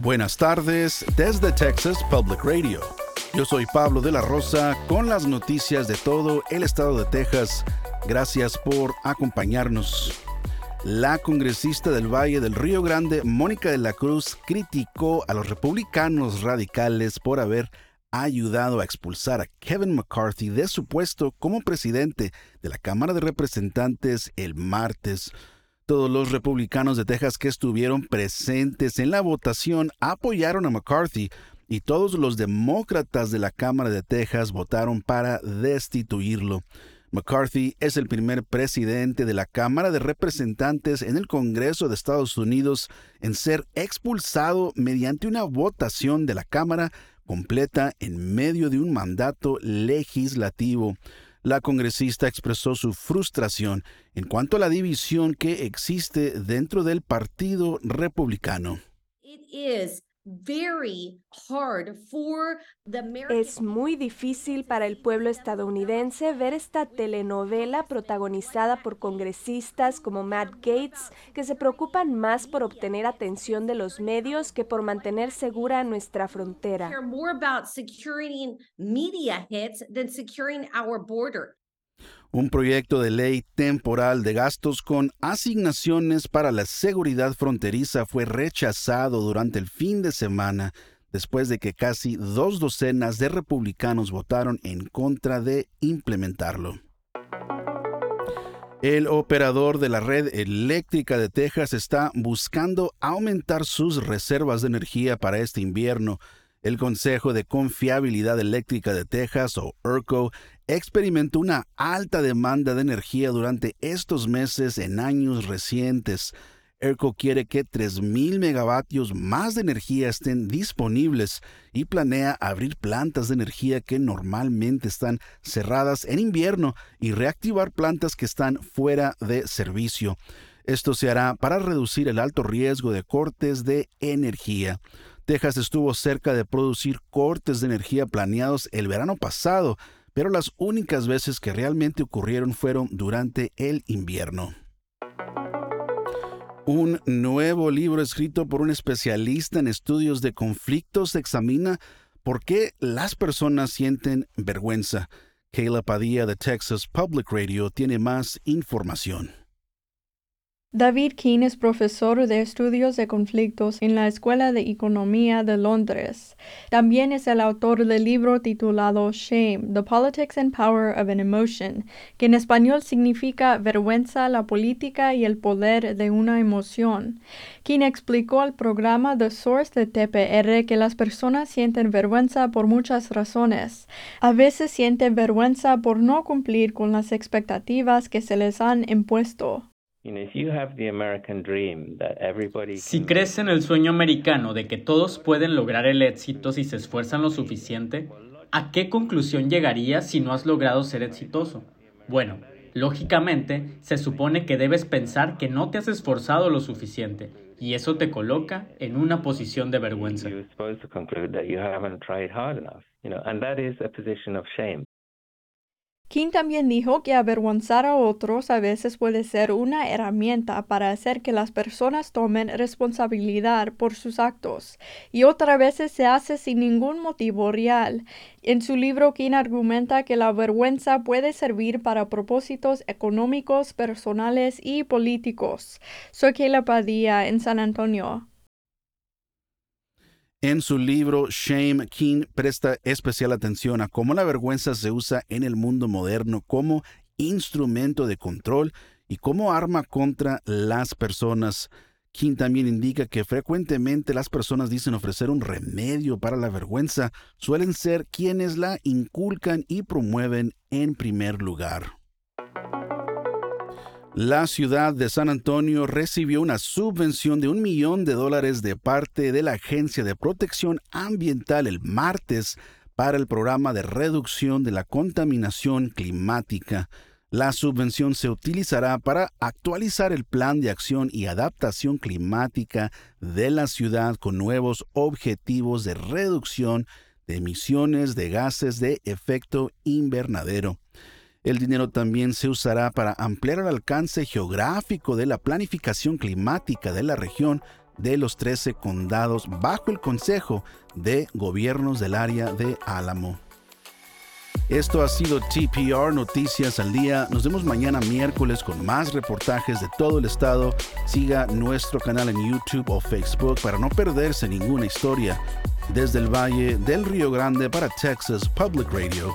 Buenas tardes desde Texas Public Radio. Yo soy Pablo de la Rosa con las noticias de todo el estado de Texas. Gracias por acompañarnos. La congresista del Valle del Río Grande, Mónica de la Cruz, criticó a los republicanos radicales por haber ayudado a expulsar a Kevin McCarthy de su puesto como presidente de la Cámara de Representantes el martes. Todos los republicanos de Texas que estuvieron presentes en la votación apoyaron a McCarthy y todos los demócratas de la Cámara de Texas votaron para destituirlo. McCarthy es el primer presidente de la Cámara de Representantes en el Congreso de Estados Unidos en ser expulsado mediante una votación de la Cámara completa en medio de un mandato legislativo la congresista expresó su frustración en cuanto a la división que existe dentro del Partido Republicano. Es muy difícil para el pueblo estadounidense ver esta telenovela protagonizada por congresistas como Matt Gates que se preocupan más por obtener atención de los medios que por mantener segura nuestra frontera. Un proyecto de ley temporal de gastos con asignaciones para la seguridad fronteriza fue rechazado durante el fin de semana después de que casi dos docenas de republicanos votaron en contra de implementarlo. El operador de la red eléctrica de Texas está buscando aumentar sus reservas de energía para este invierno. El Consejo de Confiabilidad Eléctrica de Texas, o ERCO, experimentó una alta demanda de energía durante estos meses en años recientes. ERCO quiere que 3.000 megavatios más de energía estén disponibles y planea abrir plantas de energía que normalmente están cerradas en invierno y reactivar plantas que están fuera de servicio. Esto se hará para reducir el alto riesgo de cortes de energía. Texas estuvo cerca de producir cortes de energía planeados el verano pasado, pero las únicas veces que realmente ocurrieron fueron durante el invierno. Un nuevo libro escrito por un especialista en estudios de conflictos examina por qué las personas sienten vergüenza. Kayla Padilla de Texas Public Radio tiene más información. David King es profesor de estudios de conflictos en la Escuela de Economía de Londres. También es el autor del libro titulado Shame, The Politics and Power of an Emotion, que en español significa vergüenza, la política y el poder de una emoción. King explicó al programa The Source de TPR que las personas sienten vergüenza por muchas razones. A veces sienten vergüenza por no cumplir con las expectativas que se les han impuesto. Si crees en el sueño americano de que todos pueden lograr el éxito si se esfuerzan lo suficiente, ¿a qué conclusión llegarías si no has logrado ser exitoso? Bueno, lógicamente, se supone que debes pensar que no te has esforzado lo suficiente y eso te coloca en una posición de vergüenza. King también dijo que avergonzar a otros a veces puede ser una herramienta para hacer que las personas tomen responsabilidad por sus actos y otras veces se hace sin ningún motivo real. En su libro, King argumenta que la vergüenza puede servir para propósitos económicos, personales y políticos. Soy Kayla Padilla en San Antonio. En su libro Shame, King presta especial atención a cómo la vergüenza se usa en el mundo moderno como instrumento de control y como arma contra las personas. King también indica que frecuentemente las personas dicen ofrecer un remedio para la vergüenza, suelen ser quienes la inculcan y promueven en primer lugar. La ciudad de San Antonio recibió una subvención de un millón de dólares de parte de la Agencia de Protección Ambiental el martes para el programa de reducción de la contaminación climática. La subvención se utilizará para actualizar el plan de acción y adaptación climática de la ciudad con nuevos objetivos de reducción de emisiones de gases de efecto invernadero. El dinero también se usará para ampliar el alcance geográfico de la planificación climática de la región de los 13 condados bajo el consejo de gobiernos del área de Álamo. Esto ha sido TPR Noticias al Día. Nos vemos mañana miércoles con más reportajes de todo el estado. Siga nuestro canal en YouTube o Facebook para no perderse ninguna historia. Desde el Valle del Río Grande para Texas Public Radio,